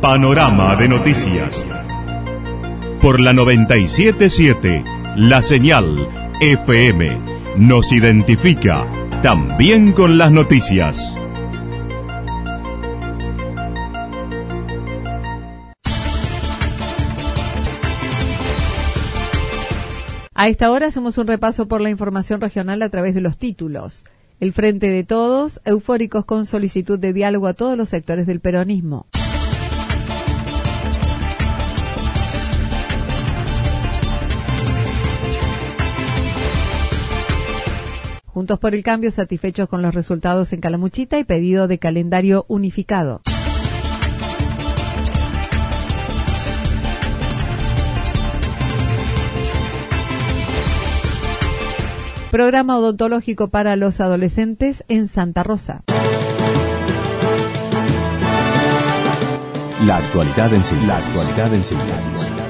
Panorama de noticias. Por la 977, la señal FM nos identifica también con las noticias. A esta hora hacemos un repaso por la información regional a través de los títulos. El Frente de Todos, eufóricos con solicitud de diálogo a todos los sectores del peronismo. Juntos por el Cambio satisfechos con los resultados en Calamuchita y pedido de calendario unificado. Programa odontológico para los adolescentes en Santa Rosa. La actualidad en síntesis.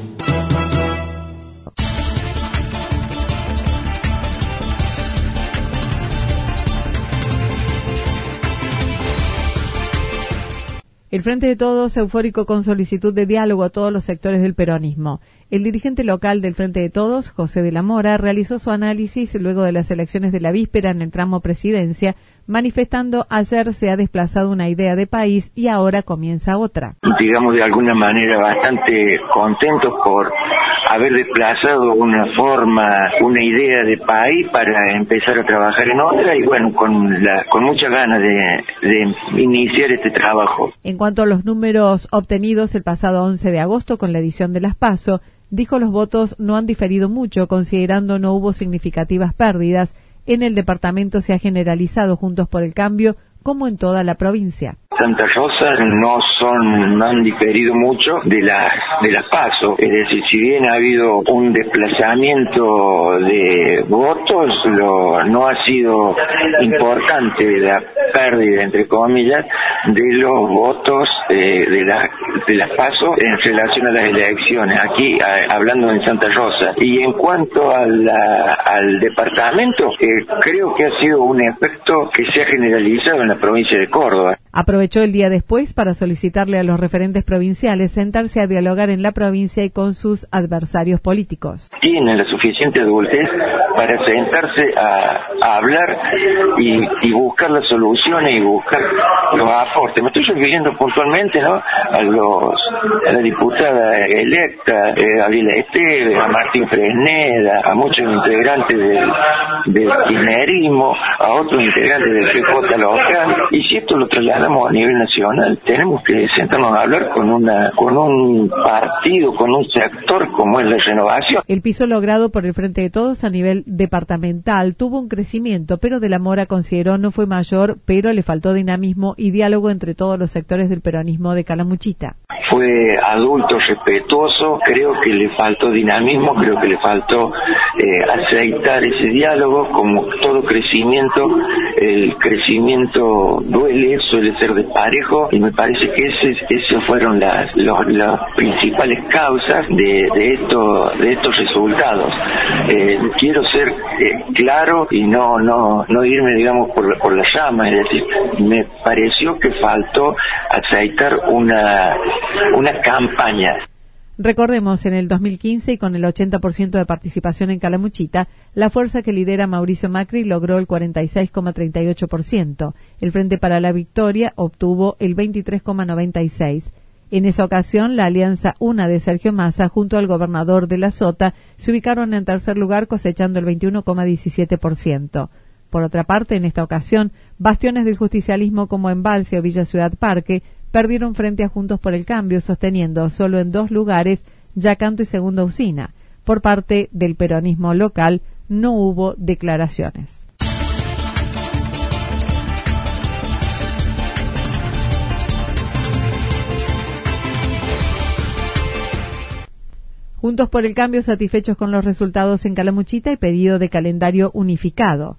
El Frente de Todos eufórico con solicitud de diálogo a todos los sectores del peronismo. El dirigente local del Frente de Todos, José de la Mora, realizó su análisis luego de las elecciones de la víspera en el tramo presidencia, manifestando ayer se ha desplazado una idea de país y ahora comienza otra. Digamos de alguna manera bastante contentos por haber desplazado una forma, una idea de país para empezar a trabajar en otra y bueno, con, la, con muchas ganas de, de iniciar este trabajo. En cuanto a los números obtenidos el pasado 11 de agosto con la edición de las PASO, dijo los votos no han diferido mucho, considerando no hubo significativas pérdidas. En el departamento se ha generalizado Juntos por el Cambio como en toda la provincia. Santa Rosa no son, no han diferido mucho de las de las pasos, es decir, si bien ha habido un desplazamiento de votos, lo, no ha sido importante la pérdida entre comillas de los votos eh, de la de las pasos en relación a las elecciones. Aquí hablando en Santa Rosa. Y en cuanto a al departamento eh, creo que ha sido un efecto que se ha generalizado en la provincia de Córdoba Aprovechó el día después para solicitarle a los referentes provinciales sentarse a dialogar en la provincia y con sus adversarios políticos. Tienen la suficiente adultez para sentarse a, hablar y, buscar las soluciones y buscar los aportes. Me estoy refiriendo puntualmente ¿no? a, los, a la diputada electa, eh, a Vila Esteve, a Martín Fresneda, a muchos integrantes del, del a otros integrantes del PJ local. Y si esto lo trasladamos a nivel nacional, tenemos que sentarnos a hablar con una con un partido, con un sector como es la renovación. El piso logrado por el Frente de Todos a nivel departamental tuvo un crecimiento, pero de la Mora consideró no fue mayor, pero le faltó dinamismo y diálogo entre todos los sectores del peronismo de Calamuchita fue adulto, respetuoso, creo que le faltó dinamismo, creo que le faltó eh, aceitar ese diálogo, como todo crecimiento, el crecimiento duele, suele ser desparejo, y me parece que esas fueron las, las principales causas de, de, esto, de estos resultados. Eh, quiero ser eh, claro y no, no, no irme, digamos, por, por la llama, es decir, me pareció que faltó aceitar una una campaña. Recordemos, en el 2015 y con el 80% de participación en Calamuchita, la fuerza que lidera Mauricio Macri logró el 46,38%. El Frente para la Victoria obtuvo el 23,96%. En esa ocasión, la alianza UNA de Sergio Massa junto al gobernador de la Sota se ubicaron en tercer lugar cosechando el 21,17%. Por otra parte, en esta ocasión, bastiones del justicialismo como Embalse o Villa Ciudad Parque perdieron frente a Juntos por el Cambio, sosteniendo solo en dos lugares Yacanto y Segunda Usina. Por parte del peronismo local no hubo declaraciones. Juntos por el Cambio satisfechos con los resultados en Calamuchita y pedido de calendario unificado.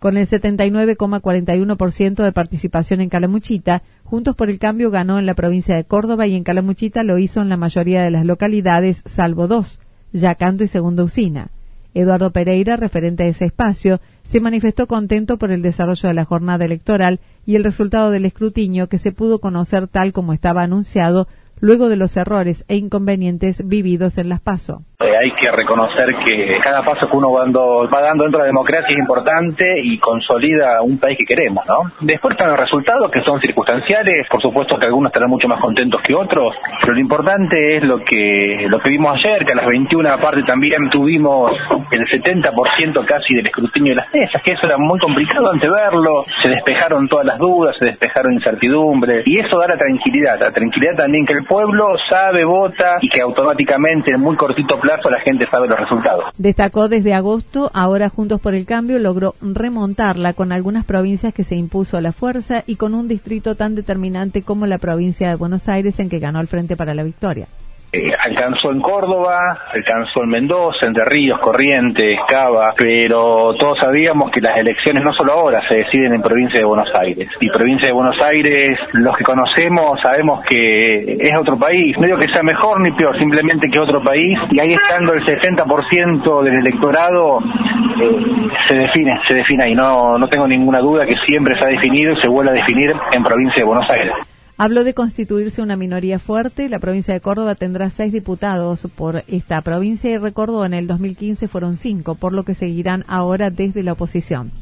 Con el 79,41% de participación en Calamuchita, Juntos por el Cambio ganó en la provincia de Córdoba y en Calamuchita lo hizo en la mayoría de las localidades, salvo dos, Yacanto y Segunda Usina. Eduardo Pereira, referente de ese espacio, se manifestó contento por el desarrollo de la jornada electoral y el resultado del escrutinio que se pudo conocer tal como estaba anunciado luego de los errores e inconvenientes vividos en las PASO. Eh, hay que reconocer que cada paso que uno va dando, va dando dentro de la democracia es importante y consolida un país que queremos, ¿no? Después están los resultados que son circunstanciales, por supuesto que algunos estarán mucho más contentos que otros, pero lo importante es lo que lo que vimos ayer, que a las 21 aparte también tuvimos el 70% casi del escrutinio de las mesas, que eso era muy complicado ante verlo, se despejaron todas las dudas, se despejaron incertidumbres, y eso da la tranquilidad, la tranquilidad también que el pueblo sabe, vota y que automáticamente en muy cortito plazo la gente sabe los resultados. Destacó desde agosto, ahora Juntos por el Cambio logró remontarla con algunas provincias que se impuso a la fuerza y con un distrito tan determinante como la provincia de Buenos Aires en que ganó el Frente para la Victoria. Eh, alcanzó en Córdoba, alcanzó en Mendoza, Entre Ríos, Corrientes, Cava, pero todos sabíamos que las elecciones no solo ahora se deciden en provincia de Buenos Aires. Y provincia de Buenos Aires, los que conocemos sabemos que es otro país, no digo que sea mejor ni peor, simplemente que otro país, y ahí estando el 60% del electorado, eh, se define, se define ahí, no, no tengo ninguna duda que siempre se ha definido y se vuelve a definir en provincia de Buenos Aires. Habló de constituirse una minoría fuerte. La provincia de Córdoba tendrá seis diputados por esta provincia y recordó en el 2015 fueron cinco, por lo que seguirán ahora desde la oposición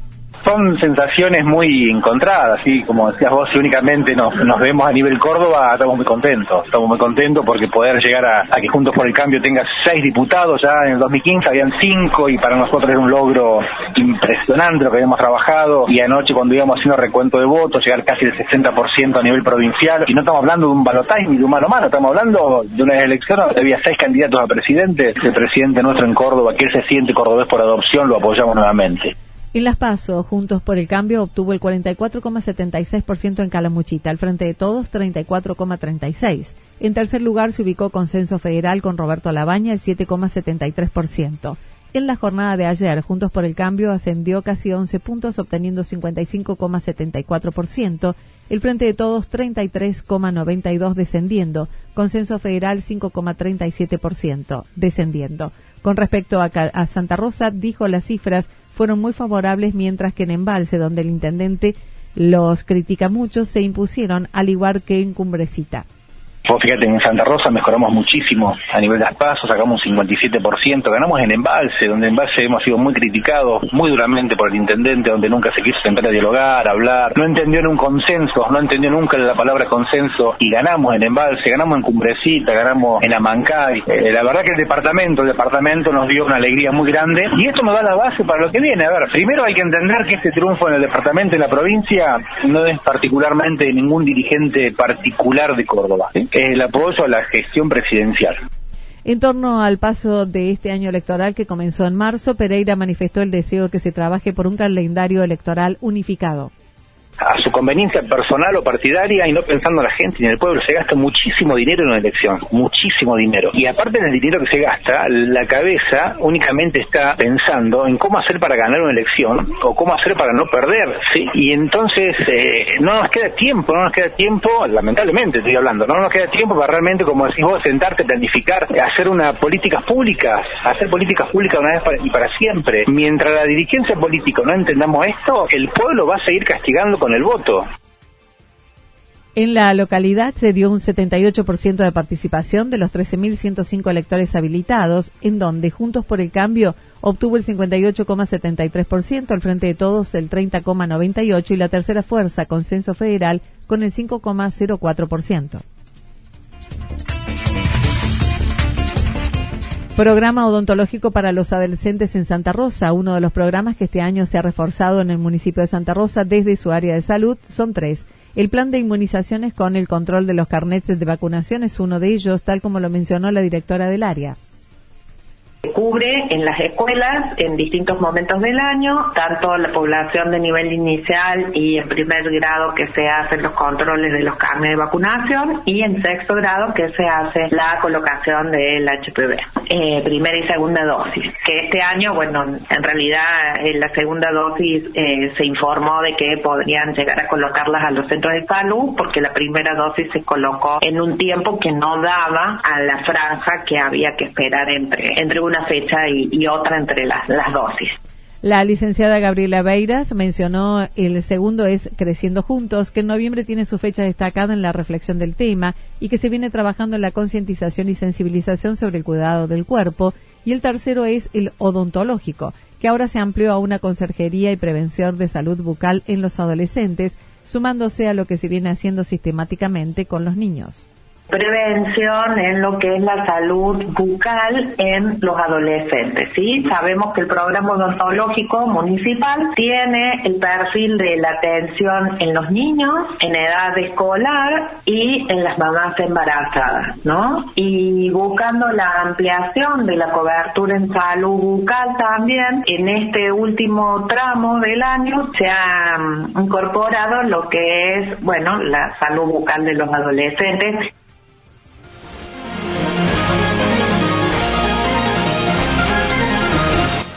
son sensaciones muy encontradas, así como decías vos, si únicamente nos, nos vemos a nivel Córdoba, estamos muy contentos, estamos muy contentos porque poder llegar a, que Juntos por el Cambio tenga seis diputados, ya en el 2015 habían cinco y para nosotros era un logro impresionante lo que habíamos trabajado. Y anoche cuando íbamos haciendo recuento de votos, llegar casi el 60% a nivel provincial. Y no estamos hablando de un balotaje ni de un mano a mano, estamos hablando de una elección donde había seis candidatos a presidente, el presidente nuestro en Córdoba, que él se siente cordobés por adopción, lo apoyamos nuevamente. En Las Paso, Juntos por el Cambio obtuvo el 44,76% en Calamuchita, al frente de todos 34,36%. En tercer lugar se ubicó Consenso Federal con Roberto Labaña, el 7,73%. En la jornada de ayer, Juntos por el Cambio ascendió casi 11 puntos, obteniendo 55,74%. El Frente de Todos 33,92 descendiendo. Consenso Federal 5,37% descendiendo. Con respecto a, a Santa Rosa, dijo las cifras fueron muy favorables, mientras que en Embalse, donde el intendente los critica mucho, se impusieron, al igual que en Cumbrecita. Vos fíjate, en Santa Rosa mejoramos muchísimo a nivel de las pasos, sacamos un 57%, ganamos en Embalse, donde en Embalse hemos sido muy criticados muy duramente por el intendente, donde nunca se quiso sentar a dialogar, hablar, no entendió en un consenso, no entendió nunca la palabra consenso y ganamos en Embalse, ganamos en Cumbrecita, ganamos en Amancay. Eh, la verdad que el departamento, el departamento nos dio una alegría muy grande y esto nos da la base para lo que viene. A ver, primero hay que entender que este triunfo en el departamento y la provincia no es particularmente de ningún dirigente particular de Córdoba el apoyo a la gestión presidencial. En torno al paso de este año electoral que comenzó en marzo, Pereira manifestó el deseo de que se trabaje por un calendario electoral unificado a su conveniencia personal o partidaria y no pensando en la gente ni en el pueblo. Se gasta muchísimo dinero en una elección, muchísimo dinero. Y aparte del dinero que se gasta, la cabeza únicamente está pensando en cómo hacer para ganar una elección o cómo hacer para no perder. Y entonces eh, no nos queda tiempo, no nos queda tiempo, lamentablemente estoy hablando, no nos queda tiempo para realmente, como decís vos, sentarte, planificar, hacer una políticas públicas, hacer políticas públicas una vez y para siempre. Mientras la dirigencia política no entendamos esto, el pueblo va a seguir castigando con el voto. En la localidad se dio un 78% de participación de los 13.105 electores habilitados, en donde Juntos por el Cambio obtuvo el 58,73%, al Frente de Todos el 30,98% y la Tercera Fuerza, Consenso Federal, con el 5,04%. Programa odontológico para los adolescentes en Santa Rosa, uno de los programas que este año se ha reforzado en el municipio de Santa Rosa desde su área de salud, son tres. El plan de inmunizaciones con el control de los carnets de vacunación es uno de ellos, tal como lo mencionó la directora del área. Cubre en las escuelas en distintos momentos del año, tanto la población de nivel inicial y en primer grado que se hacen los controles de los carnes de vacunación y en sexto grado que se hace la colocación del HPV, eh, primera y segunda dosis. Que este año, bueno, en realidad en la segunda dosis eh, se informó de que podrían llegar a colocarlas a los centros de salud porque la primera dosis se colocó en un tiempo que no daba a la franja que había que esperar entre, entre una fecha y, otra entre las, las dosis. La licenciada Gabriela Beiras mencionó el segundo es Creciendo Juntos, que en noviembre tiene su fecha destacada en la reflexión del tema y que se viene trabajando en la concientización y sensibilización sobre el cuidado del cuerpo. Y el tercero es el odontológico, que ahora se amplió a una conserjería y prevención de salud bucal en los adolescentes, sumándose a lo que se viene haciendo sistemáticamente con los niños prevención en lo que es la salud bucal en los adolescentes. ¿sí? Sabemos que el programa odontológico municipal tiene el perfil de la atención en los niños, en edad escolar y en las mamás embarazadas, ¿no? Y buscando la ampliación de la cobertura en salud bucal también, en este último tramo del año se ha mm, incorporado lo que es, bueno, la salud bucal de los adolescentes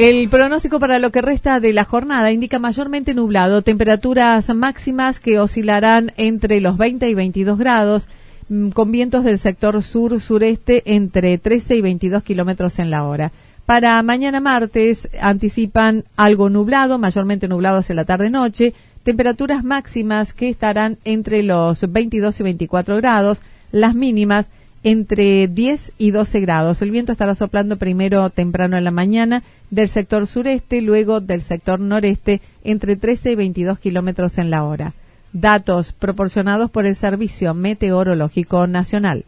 El pronóstico para lo que resta de la jornada indica mayormente nublado, temperaturas máximas que oscilarán entre los 20 y 22 grados, mm, con vientos del sector sur-sureste entre 13 y 22 kilómetros en la hora. Para mañana martes anticipan algo nublado, mayormente nublado hacia la tarde-noche, temperaturas máximas que estarán entre los 22 y 24 grados, las mínimas entre 10 y 12 grados. El viento estará soplando primero temprano en la mañana del sector sureste, luego del sector noreste, entre 13 y 22 kilómetros en la hora. Datos proporcionados por el Servicio Meteorológico Nacional.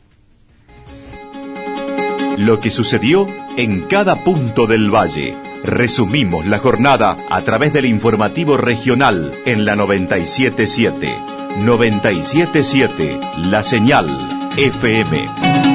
Lo que sucedió en cada punto del valle. Resumimos la jornada a través del informativo regional en la 977. 977, la señal FM.